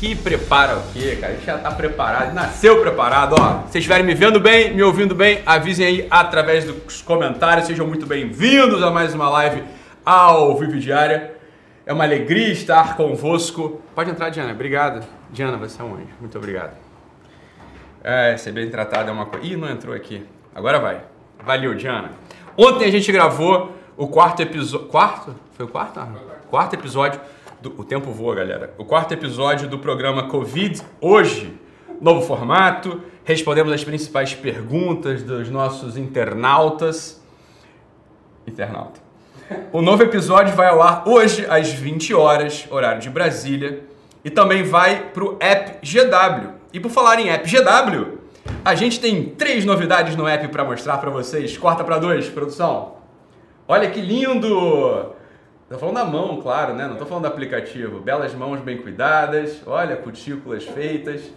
Que prepara o quê, cara? A gente já tá preparado, nasceu preparado, ó. Se vocês estiverem me vendo bem, me ouvindo bem, avisem aí através dos comentários. Sejam muito bem-vindos a mais uma live ao Vivo Diária. É uma alegria estar convosco. Pode entrar, Diana. Obrigado. Diana, você é um anjo. Muito obrigado. É, ser bem tratado é uma coisa. Ih, não entrou aqui. Agora vai. Valeu, Diana. Ontem a gente gravou o quarto episódio. Quarto? Foi o quarto? Quarto episódio do... O tempo voa, galera. O quarto episódio do programa Covid. Hoje, novo formato. Respondemos as principais perguntas dos nossos internautas. Internauta. O novo episódio vai ao ar hoje às 20 horas, horário de Brasília. E também vai para o app GW. E por falar em app GW, a gente tem três novidades no app para mostrar para vocês. Corta para dois, produção. Olha que lindo! Tô falando da mão, claro, né? Não tô falando do aplicativo. Belas mãos bem cuidadas, olha, cutículas feitas.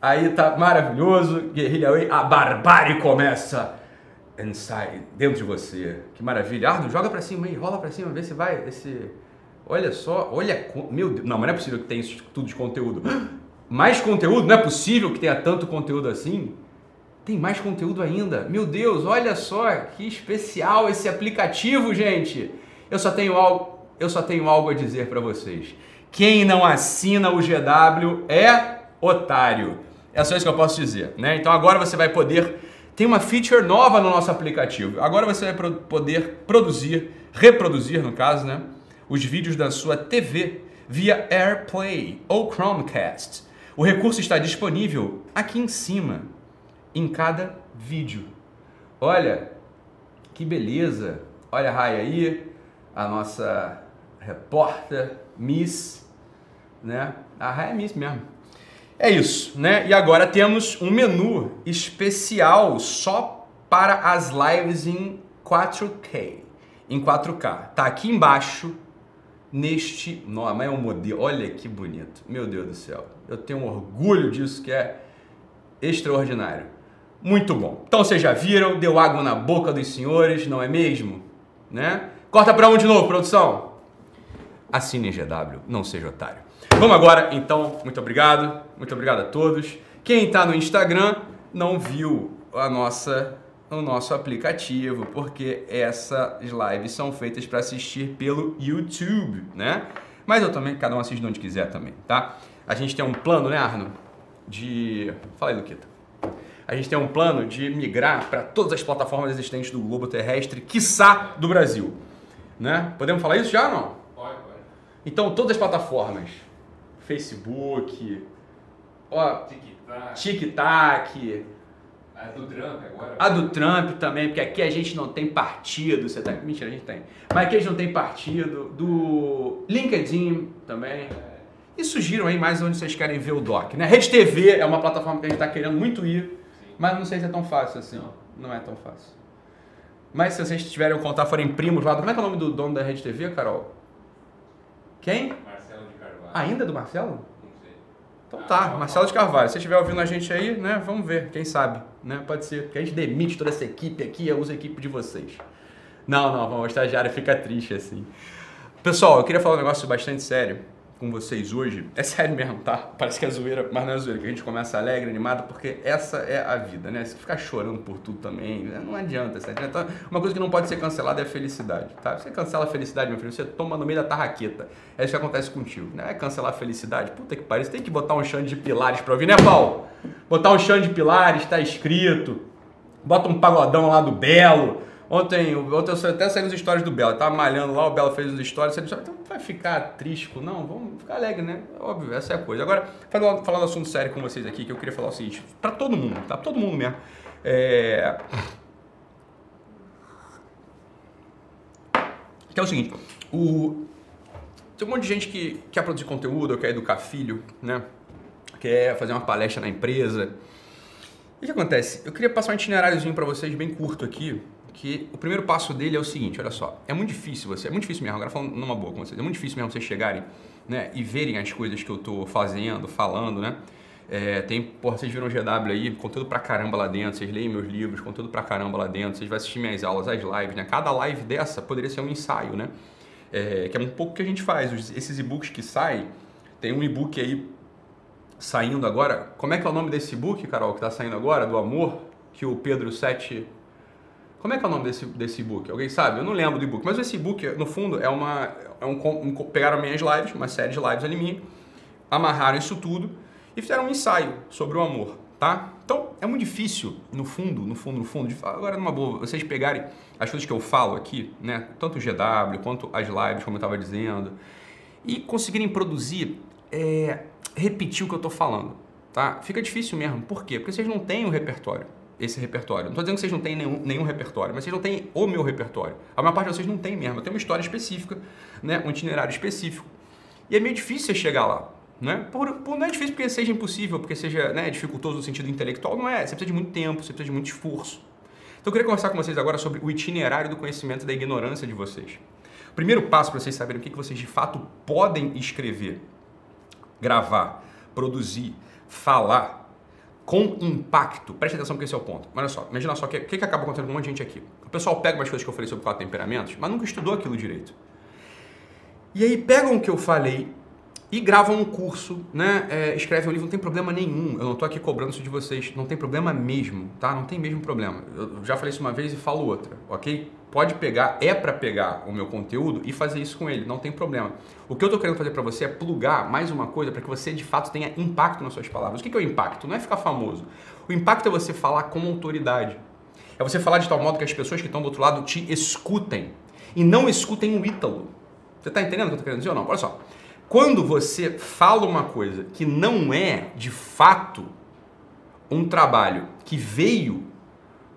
Aí tá maravilhoso. Guerrilha Way, a barbárie começa inside, dentro de você. Que maravilha. Arno, joga pra cima aí, rola pra cima, vê se vai. Esse... Olha só, olha. Meu Deus. Não, mas não é possível que tenha isso tudo de conteúdo. Mais conteúdo? Não é possível que tenha tanto conteúdo assim. Tem mais conteúdo ainda. Meu Deus, olha só que especial esse aplicativo, gente. Eu só tenho algo, eu só tenho algo a dizer para vocês. Quem não assina o GW é otário. É só isso que eu posso dizer, né? Então agora você vai poder tem uma feature nova no nosso aplicativo. Agora você vai poder produzir, reproduzir no caso, né, os vídeos da sua TV via AirPlay ou Chromecast. O recurso está disponível aqui em cima, em cada vídeo. Olha, que beleza! Olha a Rai aí, a nossa repórter, Miss, né? A é Miss mesmo. É isso, né? E agora temos um menu especial só para as lives em 4K, em 4K. Tá aqui embaixo neste, não, mas é um modelo. Olha que bonito. Meu Deus do céu. Eu tenho orgulho disso que é extraordinário. Muito bom. Então vocês já viram, deu água na boca dos senhores, não é mesmo? Né? Corta para um de novo, produção. Assine GW, não seja otário. Vamos agora, então, muito obrigado, muito obrigado a todos. Quem está no Instagram não viu a nossa, o nosso aplicativo, porque essas lives são feitas para assistir pelo YouTube, né? Mas eu também, cada um assiste onde quiser também, tá? A gente tem um plano, né, Arno? De. Fala aí, Luquita. A gente tem um plano de migrar para todas as plataformas existentes do globo terrestre, quiçá do Brasil. Né? Podemos falar isso já ou não? Pode, pode. Então, todas as plataformas. Facebook, ó. TikTok, A do Trump agora. a do Trump também, porque aqui a gente não tem partido, você tá... Mentira, a gente tem. Mas aqui a gente não tem partido, do LinkedIn também. É, E sugiram aí mais onde vocês querem ver o doc, né? Rede TV é uma plataforma que a gente tá querendo muito ir, sim. mas não sei se é tão fácil assim. Não. Não é tão fácil. Mas se vocês tiverem um contato, forem primos lá, como é que é o nome do dono da Rede TV, Carol? Quem? Marcelo de Carvalho. Ainda do Marcelo? Não sei. Então Ah, tá, Marcelo de Carvalho. Se estiver ouvindo a gente aí, né, vamos ver, quem sabe, né? Pode ser. Que a gente demite toda essa equipe aqui e usa a equipe de vocês. Não, não, vamos, o estagiário fica triste assim. Pessoal, eu queria falar um negócio bastante sério com vocês hoje. É sério mesmo, tá? Parece que é zoeira, mas não é zoeira, que a gente começa alegre, animado, porque essa é a vida, né? Se ficar chorando por tudo também, né, não adianta, certo? Então, uma coisa que não pode ser cancelada é a felicidade, tá? Você cancela a felicidade, meu filho, você toma no meio da tarraqueta. É isso que acontece contigo, né? É cancelar a felicidade, puta que pariu, você tem que botar um chão de pilares pra ouvir, né, Paulo? Botar um chão de pilares, tá escrito. Bota um pagodão lá do Belo. Ontem, ontem eu até saí nos stories do Belo. Tava malhando lá, o Belo fez os stories. Você então vai ficar triste? Não, vamos ficar alegre, né? Óbvio, essa é a coisa. Agora, falando, falando assunto sério com vocês aqui, que eu queria falar o seguinte: pra todo mundo, tá? Pra todo mundo mesmo. É. Que é o seguinte: o... tem um monte de gente que quer produzir conteúdo, quer educar filho, né? Quer fazer uma palestra na empresa. O que acontece? Eu queria passar um itineráriozinho para vocês bem curto aqui, que o primeiro passo dele é o seguinte, olha só, é muito difícil você, é muito difícil mesmo, agora falando numa boa com vocês, é muito difícil mesmo vocês chegarem, né, e verem as coisas que eu tô fazendo, falando, né? É, tem, porra, vocês viram o GW aí, conteúdo pra caramba lá dentro, vocês leem meus livros, conteúdo pra caramba lá dentro, vocês vão assistir minhas aulas, as lives, né? Cada live dessa poderia ser um ensaio, né? É, que é um pouco que a gente faz, esses e-books que saem, tem um e-book aí saindo agora. Como é que é o nome desse book, Carol, que está saindo agora, do amor, que o Pedro Sete. Como é que é o nome desse, desse e-book? Alguém sabe? Eu não lembro do e-book. Mas esse e-book, no fundo, é uma. É um, um, pegaram minhas lives, uma série de lives ali minha, amarraram isso tudo e fizeram um ensaio sobre o amor, tá? Então, é muito difícil, no fundo, no fundo, no fundo, agora numa boa, vocês pegarem as coisas que eu falo aqui, né? Tanto o GW quanto as lives, como eu estava dizendo, e conseguirem produzir, é, repetir o que eu estou falando, tá? Fica difícil mesmo. Por quê? Porque vocês não têm um repertório esse repertório. Não estou dizendo que vocês não têm nenhum, nenhum repertório, mas vocês não têm o meu repertório. A maior parte de vocês não tem mesmo. Eu tenho uma história específica, né? um itinerário específico. E é meio difícil você chegar lá. Né? Por, por, não é difícil porque seja impossível, porque seja né, dificultoso no sentido intelectual, não é. Você precisa de muito tempo, você precisa de muito esforço. Então eu queria conversar com vocês agora sobre o itinerário do conhecimento da ignorância de vocês. O primeiro passo para vocês saberem o que vocês de fato podem escrever, gravar, produzir, falar, com impacto. Preste atenção porque esse é o ponto. Olha só, imagina só o que, que, que acaba acontecendo com um monte de gente aqui. O pessoal pega umas coisas que eu falei sobre quatro temperamentos, mas nunca estudou aquilo direito. E aí pegam o que eu falei e gravam um curso, né? É, escrevem um livro, não tem problema nenhum. Eu não estou aqui cobrando isso de vocês, não tem problema mesmo, tá? Não tem mesmo problema. Eu já falei isso uma vez e falo outra, ok? Pode pegar, é para pegar o meu conteúdo e fazer isso com ele, não tem problema. O que eu estou querendo fazer para você é plugar mais uma coisa para que você de fato tenha impacto nas suas palavras. O que é o impacto? Não é ficar famoso. O impacto é você falar com autoridade. É você falar de tal modo que as pessoas que estão do outro lado te escutem e não escutem o Ítalo. Você está entendendo o que eu estou querendo dizer ou não? Olha só. Quando você fala uma coisa que não é de fato um trabalho que veio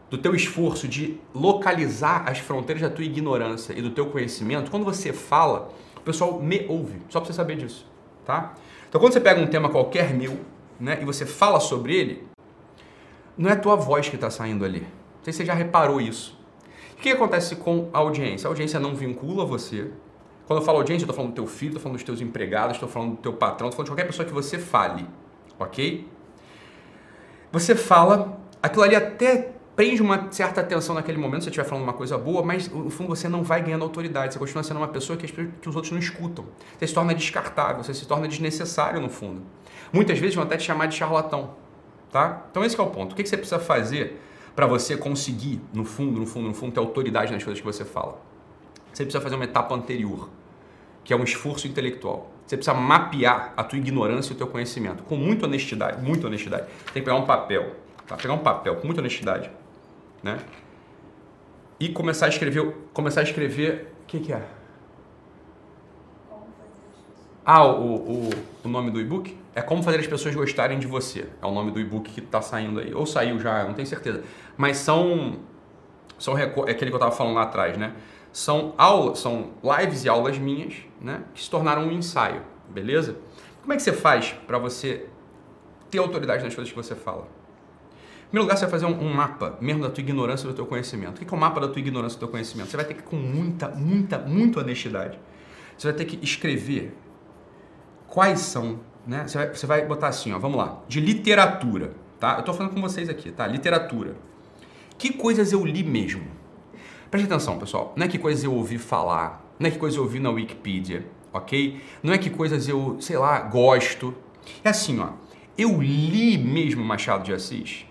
do teu esforço de localizar as fronteiras da tua ignorância e do teu conhecimento, quando você fala, o pessoal me ouve, só para você saber disso, tá? Então quando você pega um tema qualquer meu, né, e você fala sobre ele, não é a tua voz que está saindo ali. Não sei se você já reparou isso. O que acontece com a audiência? A audiência não vincula você, quando eu falo audiência, eu estou falando do teu filho, estou falando dos teus empregados, estou falando do teu patrão, estou falando de qualquer pessoa que você fale, ok? Você fala, aquilo ali até prende uma certa atenção naquele momento, se você estiver falando uma coisa boa, mas no fundo você não vai ganhando autoridade, você continua sendo uma pessoa que, que os outros não escutam. Você se torna descartável, você se torna desnecessário no fundo. Muitas vezes vão até te chamar de charlatão, tá? Então esse é o ponto. O que você precisa fazer para você conseguir, no fundo, no fundo, no fundo, ter autoridade nas coisas que você fala? você precisa fazer uma etapa anterior, que é um esforço intelectual. Você precisa mapear a tua ignorância e o teu conhecimento com muita honestidade, muita honestidade. Tem que pegar um papel, tá? Pegar um papel com muita honestidade, né? E começar a escrever, começar a escrever, o que, que é? Ah, o, o, o nome do e-book? É Como Fazer as Pessoas Gostarem de Você. É o nome do e-book que está saindo aí. Ou saiu já, não tenho certeza. Mas são. são é aquele que eu estava falando lá atrás, né? são aulas, são lives e aulas minhas, né, que se tornaram um ensaio, beleza? Como é que você faz para você ter autoridade nas coisas que você fala? Primeiro lugar, você vai fazer um, mapa mesmo da tua ignorância e do teu conhecimento. O que é o mapa da tua ignorância e do teu conhecimento? Você vai ter que, com muita, muita, muita honestidade, você vai ter que escrever quais são, né? Você vai, você vai botar assim, ó, vamos lá, de literatura, tá? Eu estou falando com vocês aqui, tá? Literatura. Que coisas eu li mesmo? Preste atenção, pessoal. Não é que coisas eu ouvi falar, não é que coisas eu ouvi na Wikipedia, ok? Não é que coisas eu, sei lá, gosto. É assim, ó. Eu li mesmo Machado de Assis,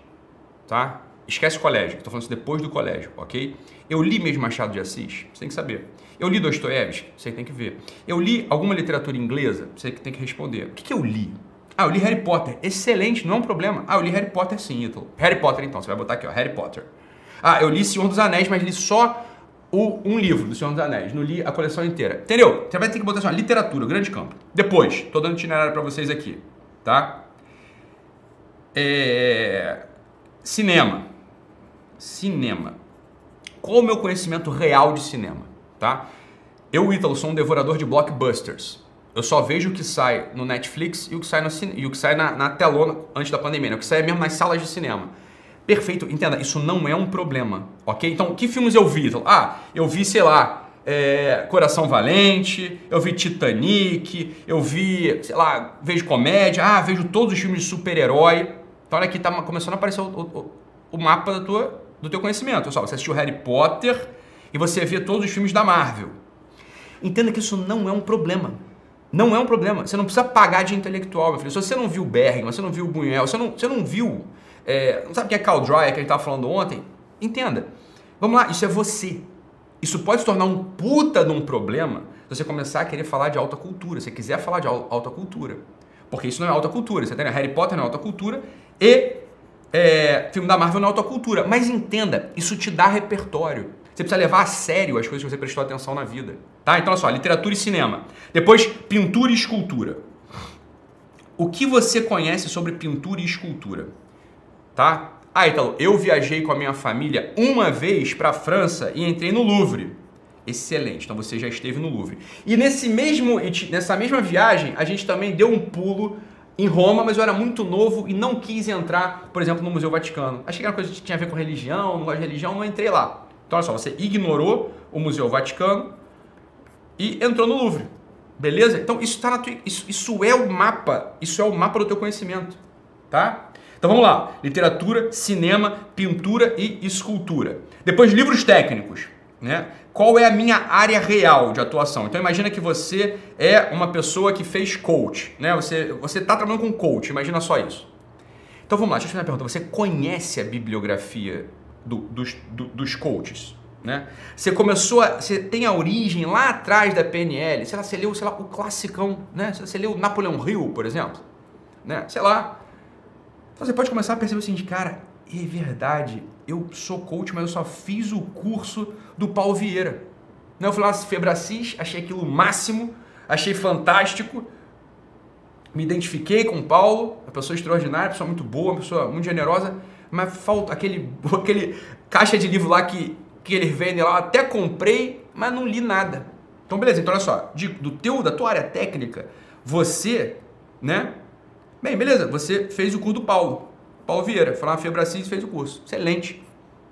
tá? Esquece o colégio, estou falando isso depois do colégio, ok? Eu li mesmo Machado de Assis, você tem que saber. Eu li Dostoiévski, você tem que ver. Eu li alguma literatura inglesa, você tem que responder. O que, que eu li? Ah, eu li Harry Potter. Excelente, não é um problema. Ah, eu li Harry Potter sim, Ítalo. Harry Potter então, você vai botar aqui, ó, Harry Potter. Ah, eu li Senhor dos Anéis, mas li só o, um livro do Senhor dos Anéis. Não li a coleção inteira. Entendeu? Você vai ter que botar assim, literatura, grande campo. Depois, tô dando itinerário para vocês aqui, tá? É... Cinema. Cinema. Qual o meu conhecimento real de cinema, tá? Eu, Ítalo, sou um devorador de blockbusters. Eu só vejo o que sai no Netflix e o que sai, no, e o que sai na, na telona antes da pandemia, né? o que sai mesmo nas salas de cinema. Perfeito, entenda, isso não é um problema, ok? Então, que filmes eu vi? Ah, eu vi, sei lá, é, Coração Valente, eu vi Titanic, eu vi, sei lá, vejo comédia, ah, vejo todos os filmes de super-herói. Então, olha aqui, tá começando a aparecer o, o, o mapa da tua, do teu conhecimento. Só, você assistiu Harry Potter e você vê todos os filmes da Marvel. Entenda que isso não é um problema. Não é um problema. Você não precisa pagar de intelectual, meu filho. Se você não viu Bergman, você não viu Buñuel, você não, você não viu. É, não sabe quem é Carl Dreyer, que a gente estava falando ontem? Entenda. Vamos lá, isso é você. Isso pode se tornar um puta de um problema se você começar a querer falar de alta cultura. Se você quiser falar de alta cultura. Porque isso não é alta cultura. Você tem Harry Potter não é alta cultura e é, filme da Marvel não é alta cultura. Mas entenda, isso te dá repertório. Você precisa levar a sério as coisas que você prestou atenção na vida. Tá? Então, olha só, literatura e cinema. Depois, pintura e escultura. O que você conhece sobre pintura e escultura? Tá? Ah, Italo, eu viajei com a minha família uma vez para a França e entrei no Louvre. Excelente, então você já esteve no Louvre. E nesse mesmo, nessa mesma viagem, a gente também deu um pulo em Roma, mas eu era muito novo e não quis entrar, por exemplo, no Museu Vaticano. Achei que era coisa que tinha a ver com religião, não gosto de religião, não entrei lá. Então, olha só, você ignorou o Museu Vaticano e entrou no Louvre. Beleza? Então, isso, tá tua, isso, isso é o mapa, isso é o mapa do teu conhecimento, tá? Então vamos lá: literatura, cinema, pintura e escultura. Depois, livros técnicos. Né? Qual é a minha área real de atuação? Então imagina que você é uma pessoa que fez coach, né? Você você está trabalhando com coach, imagina só isso. Então vamos lá, deixa eu fazer uma pergunta. Você conhece a bibliografia do, dos, do, dos coaches? Né? Você começou a, você tem a origem lá atrás da PNL, sei lá, você leu, sei lá, o classicão, né? Você leu Napoleão Hill, por exemplo, né? Sei lá, então você pode começar a perceber o seguinte, cara, é verdade, eu sou coach, mas eu só fiz o curso do Paulo Vieira. Não, eu fui lá, Febracis, achei aquilo máximo, achei fantástico, me identifiquei com o Paulo, uma pessoa extraordinária, uma pessoa muito boa, uma pessoa muito generosa, mas falta aquele, aquele caixa de livro lá que, que ele vende lá, até comprei, mas não li nada. Então, beleza, então olha só, de, do teu, da tua área técnica, você, né, Bem, beleza, você fez o curso do Paulo. Paulo Vieira, foi lá na Febracis e fez o curso. Excelente.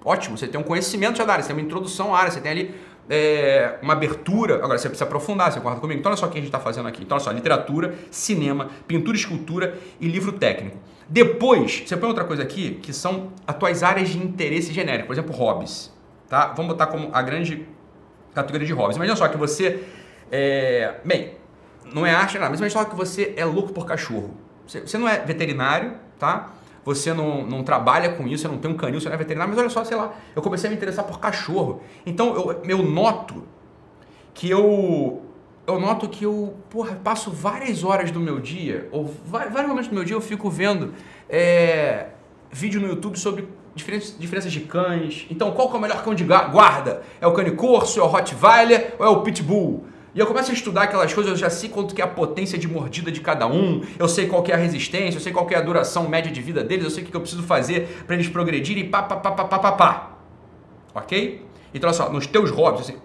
Ótimo, você tem um conhecimento já da área, você tem uma introdução à área, você tem ali é, uma abertura. Agora, você precisa aprofundar, você concorda comigo? Então, olha só o que a gente está fazendo aqui. Então, olha só, literatura, cinema, pintura, escultura e livro técnico. Depois, você põe outra coisa aqui, que são as tuas áreas de interesse genérico. Por exemplo, hobbies. Tá? Vamos botar como a grande categoria de hobbies. Imagina só que você, é, bem, não é arte, nada, mas imagina só que você é louco por cachorro. Você não é veterinário, tá? Você não, não trabalha com isso, você não tem um canil, você não é veterinário, mas olha só, sei lá, eu comecei a me interessar por cachorro. Então eu, eu noto que eu. Eu noto que eu, porra, passo várias horas do meu dia, ou vários momentos do meu dia eu fico vendo é, vídeo no YouTube sobre diferentes diferenças de cães. Então, qual é o melhor cão de guarda? É o cane corso, é o Rottweiler ou é o Pitbull? E eu começo a estudar aquelas coisas, eu já sei quanto que é a potência de mordida de cada um, eu sei qual é a resistência, eu sei qual é a duração média de vida deles, eu sei o que eu preciso fazer para eles progredirem, pá, pá, pá, pá, pá, pá, pá. Ok? Então, olha só, nos teus hobbies, assim,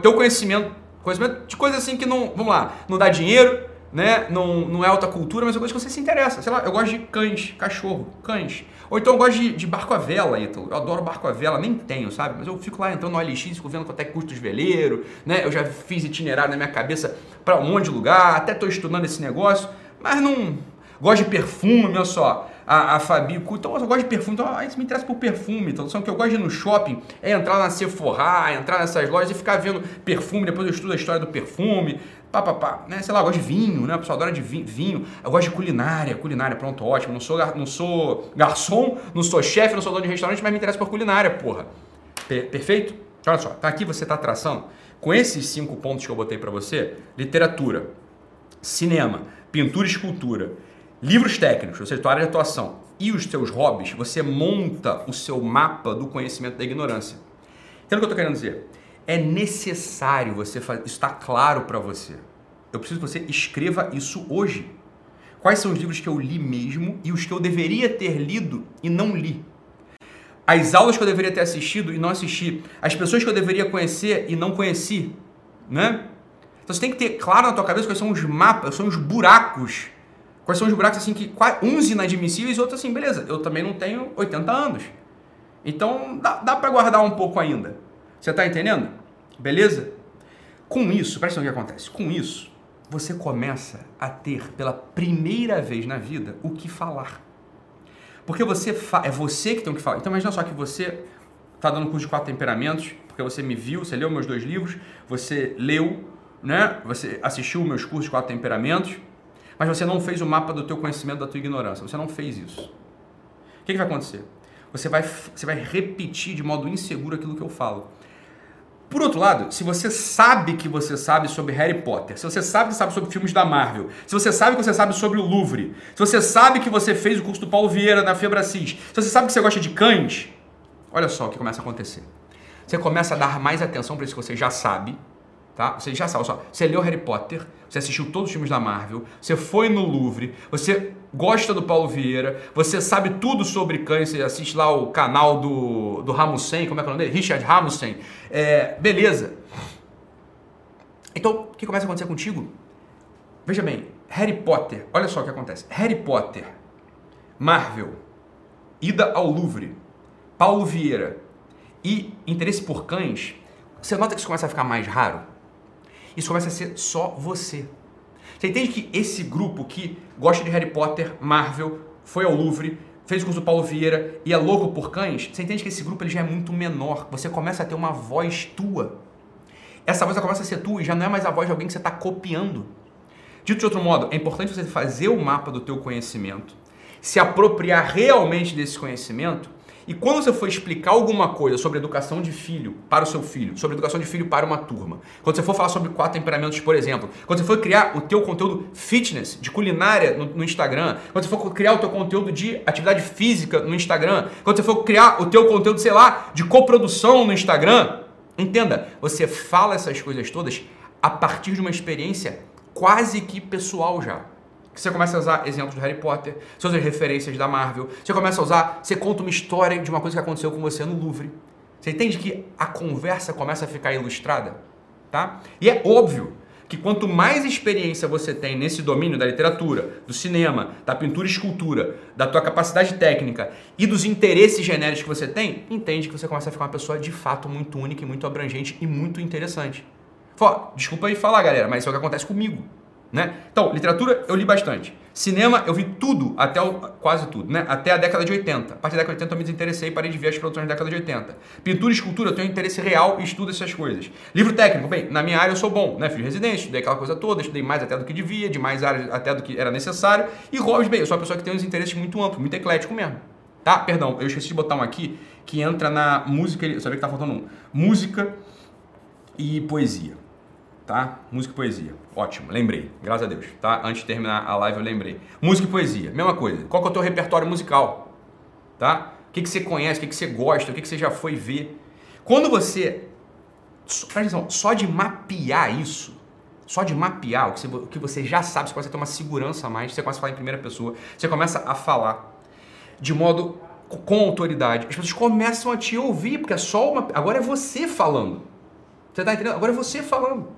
teu conhecimento, conhecimento de coisas assim que não, vamos lá, não dá dinheiro, né? Não, não é alta cultura, mas é coisa que você se interessa. Sei lá, eu gosto de cães, cachorro, cães. Ou então eu gosto de, de barco a vela, Ítalo. Eu adoro barco a vela, nem tenho, sabe? Mas eu fico lá entrando no OLX, fico vendo quanto é que custa os veleiros, né? Eu já fiz itinerário na minha cabeça para um monte de lugar, até estou estudando esse negócio, mas não. Gosto de perfume, olha só. A, a Fabi, então eu gosto de perfume, então isso me interessa por perfume. Então, o que eu gosto de ir no shopping é entrar na Sephora, entrar nessas lojas e ficar vendo perfume, depois eu estudo a história do perfume, pá, pá, pá, né? Sei lá, eu gosto de vinho, né? A pessoa adora de vinho. Eu gosto de culinária, culinária, pronto, ótimo. Não sou, não sou garçom, não sou chefe, não sou dono de restaurante, mas me interessa por culinária, porra. Per perfeito? Olha só, tá aqui você tá traçando. Com esses cinco pontos que eu botei para você, literatura, cinema, pintura e escultura, livros técnicos, ou seja, tua área de atuação e os teus hobbies, você monta o seu mapa do conhecimento da ignorância. Entende o que eu estou querendo dizer? É necessário você fazer, isso está claro para você. Eu preciso que você escreva isso hoje. Quais são os livros que eu li mesmo e os que eu deveria ter lido e não li? As aulas que eu deveria ter assistido e não assisti. As pessoas que eu deveria conhecer e não conheci. Né? Então você tem que ter claro na tua cabeça quais são os mapas, quais são os buracos. Quais são os buracos assim que uns inadmissíveis e outros assim, beleza, eu também não tenho 80 anos. Então dá, dá para guardar um pouco ainda. Você está entendendo? Beleza? Com isso, presta atenção o que acontece. Com isso, você começa a ter pela primeira vez na vida o que falar. Porque você fa... é você que tem o que falar. Então imagina só que você está dando curso de quatro temperamentos, porque você me viu, você leu meus dois livros, você leu né? Você assistiu meus cursos de quatro temperamentos, mas você não fez o mapa do teu conhecimento, da tua ignorância. Você não fez isso. O que, que vai acontecer? Você vai, você vai repetir de modo inseguro aquilo que eu falo. Por outro lado, se você sabe que você sabe sobre Harry Potter, se você sabe que sabe sobre filmes da Marvel, se você sabe que você sabe sobre o Louvre, se você sabe que você fez o curso do Paulo Vieira na Febracis, se você sabe que você gosta de cães, olha só o que começa a acontecer. Você começa a dar mais atenção para isso que você já sabe, tá? Você já sabe, só, você leu Harry Potter, você assistiu todos os filmes da Marvel, você foi no Louvre, você gosta do Paulo Vieira, você sabe tudo sobre cães, você assiste lá o canal do, do Ramussen, como é que é o nome dele? Richard Ramussen. É, beleza. Então, o que começa a acontecer contigo? Veja bem, Harry Potter, olha só o que acontece. Harry Potter, Marvel, ida ao Louvre, Paulo Vieira e interesse por cães, você nota que isso começa a ficar mais raro? Isso começa a ser só você. Você entende que esse grupo que gosta de Harry Potter, Marvel, foi ao Louvre, fez o curso do Paulo Vieira e é louco por cães, você entende que esse grupo ele já é muito menor. Você começa a ter uma voz tua. Essa voz começa a ser tua e já não é mais a voz de alguém que você está copiando. Dito de outro modo, é importante você fazer o mapa do teu conhecimento, se apropriar realmente desse conhecimento e quando você for explicar alguma coisa sobre educação de filho para o seu filho, sobre educação de filho para uma turma, quando você for falar sobre quatro temperamentos, por exemplo, quando você for criar o teu conteúdo fitness, de culinária no, no Instagram, quando você for criar o teu conteúdo de atividade física no Instagram, quando você for criar o teu conteúdo, sei lá, de coprodução no Instagram, entenda, você fala essas coisas todas a partir de uma experiência quase que pessoal já que você começa a usar exemplos do Harry Potter, você usa referências da Marvel, você começa a usar, você conta uma história de uma coisa que aconteceu com você no Louvre. Você entende que a conversa começa a ficar ilustrada? Tá? E é óbvio que quanto mais experiência você tem nesse domínio da literatura, do cinema, da pintura e escultura, da tua capacidade técnica e dos interesses genéricos que você tem, entende que você começa a ficar uma pessoa de fato muito única e muito abrangente e muito interessante. Fala, desculpa aí falar, galera, mas isso é o que acontece comigo. Né? Então, literatura eu li bastante. Cinema eu vi tudo, até o, quase tudo, né? Até a década de 80. A partir da década de 80 eu me desinteressei e parei de ver as produções da década de 80. Pintura e escultura eu tenho interesse real e estudo essas coisas. Livro técnico, bem, na minha área eu sou bom, né? Fiz residência, estudei aquela coisa toda, estudei mais até do que devia, de mais áreas até do que era necessário. E hobbies, bem, eu sou uma pessoa que tem uns interesses muito amplos, muito eclético mesmo. Tá? Perdão, eu esqueci de botar um aqui que entra na música, eu sabia que tá faltando um. Música e poesia tá? Música e poesia. Ótimo, lembrei. Graças a Deus, tá? Antes de terminar a live eu lembrei. Música e poesia, mesma coisa. Qual que é o teu repertório musical? Tá? O que, que você conhece, o que, que você gosta, o que, que você já foi ver. Quando você... Presta atenção, só de mapear isso, só de mapear o que, você, o que você já sabe, você começa a ter uma segurança a mais, você começa a falar em primeira pessoa, você começa a falar de modo com autoridade. As pessoas começam a te ouvir, porque é só uma... Agora é você falando. Você tá entendendo? Agora é você falando.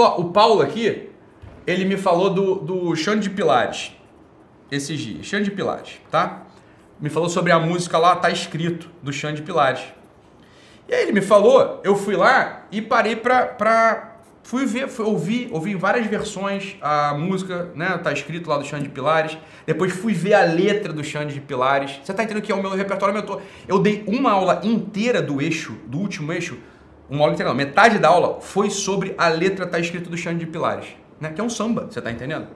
Falou, o Paulo aqui, ele me falou do, do Xande de Pilares, esses dias. Xande de Pilares, tá? Me falou sobre a música lá, tá escrito, do Xande de Pilares. E aí ele me falou, eu fui lá e parei pra, pra fui ver, fui ouvir, ouvi várias versões a música, né, tá escrito lá do Xande de Pilares. Depois fui ver a letra do Xande de Pilares. Você tá entendendo que é o meu repertório aumentou. Eu dei uma aula inteira do eixo, do último eixo, uma aula inteira, metade da aula foi sobre a letra tá escrito do Xande de Pilares, né? Que é um samba, você tá entendendo?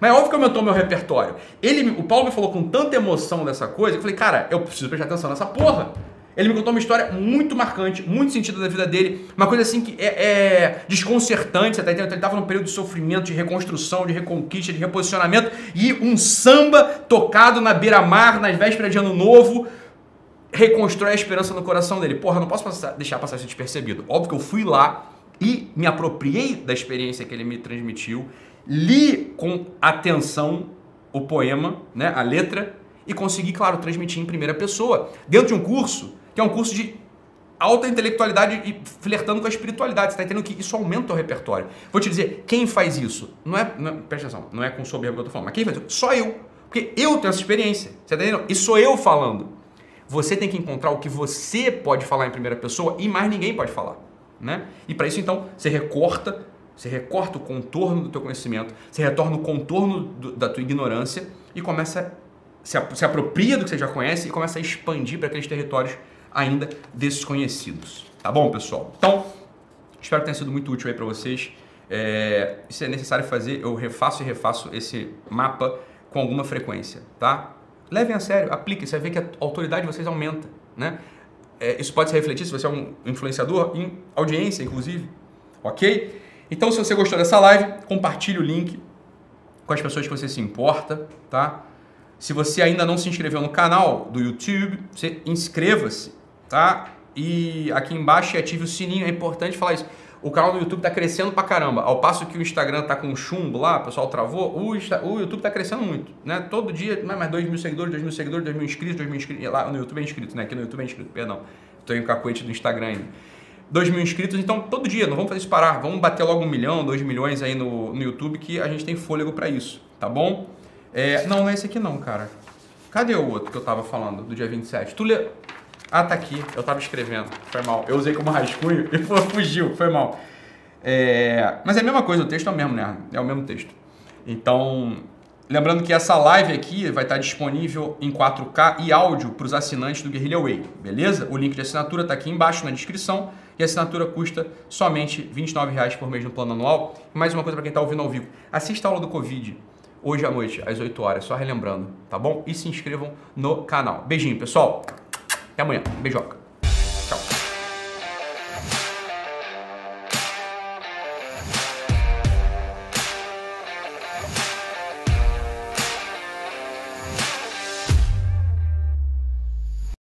Mas é óbvio que aumentou meu repertório. Ele, o Paulo me falou com tanta emoção dessa coisa, que eu falei, cara, eu preciso prestar atenção nessa porra. Ele me contou uma história muito marcante, muito sentido da vida dele, uma coisa assim que é, é desconcertante, você tá entendendo? Ele estava num período de sofrimento, de reconstrução, de reconquista, de reposicionamento, e um samba tocado na beira-mar, nas vésperas de ano novo, reconstrói a esperança no coração dele. Porra, não posso passar, deixar passar isso despercebido. Óbvio que eu fui lá e me apropriei da experiência que ele me transmitiu, li com atenção o poema, né, a letra, e consegui, claro, transmitir em primeira pessoa, dentro de um curso, que é um curso de alta intelectualidade e flertando com a espiritualidade. Você está entendendo que isso aumenta o repertório. Vou te dizer, quem faz isso? Não é, não é presta atenção, não é com soberba que eu tô falando, mas quem faz isso? Só eu. Porque eu tenho essa experiência. Você está entendendo? E sou eu falando. Você tem que encontrar o que você pode falar em primeira pessoa e mais ninguém pode falar. Né? E para isso, então, você recorta, você recorta o contorno do teu conhecimento, você retorna o contorno do, da tua ignorância e começa se, se apropria do que você já conhece e começa a expandir para aqueles territórios ainda desconhecidos. Tá bom, pessoal? Então, espero que tenha sido muito útil aí para vocês. É, isso é necessário fazer, eu refaço e refaço esse mapa com alguma frequência, tá? Levem a sério, apliquem, você vai ver que a autoridade de vocês aumenta, né? É, isso pode se refletir se você é um influenciador em audiência, inclusive, ok? Então, se você gostou dessa live, compartilhe o link com as pessoas que você se importa, tá? Se você ainda não se inscreveu no canal do YouTube, inscreva-se, tá? E aqui embaixo ative o sininho, é importante falar isso. O canal do YouTube está crescendo pra caramba. Ao passo que o Instagram tá com chumbo lá, o pessoal travou, o, Insta, o YouTube está crescendo muito, né? Todo dia, não é mais 2 mil seguidores, 2 mil seguidores, 2 mil inscritos, 2 mil inscritos. Lá no YouTube é inscrito, né? Aqui no YouTube é inscrito, perdão. Estou em cacuete do Instagram ainda. 2 mil inscritos, então todo dia, não vamos fazer isso parar. Vamos bater logo um milhão, 2 milhões aí no, no YouTube, que a gente tem fôlego para isso, tá bom? É, não, não é esse aqui não, cara. Cadê o outro que eu tava falando, do dia 27? Tu lê... Ah, tá aqui. Eu tava escrevendo. Foi mal. Eu usei como rascunho e fugiu. Foi mal. É... Mas é a mesma coisa, o texto é o mesmo, né? É o mesmo texto. Então, lembrando que essa live aqui vai estar disponível em 4K e áudio para os assinantes do Guerrilla Way, beleza? O link de assinatura está aqui embaixo na descrição e a assinatura custa somente R$ 29,00 por mês no plano anual. E mais uma coisa para quem está ouvindo ao vivo, assista a aula do Covid hoje à noite, às 8 horas, só relembrando, tá bom? E se inscrevam no canal. Beijinho, pessoal. Até amanhã. Beijoca.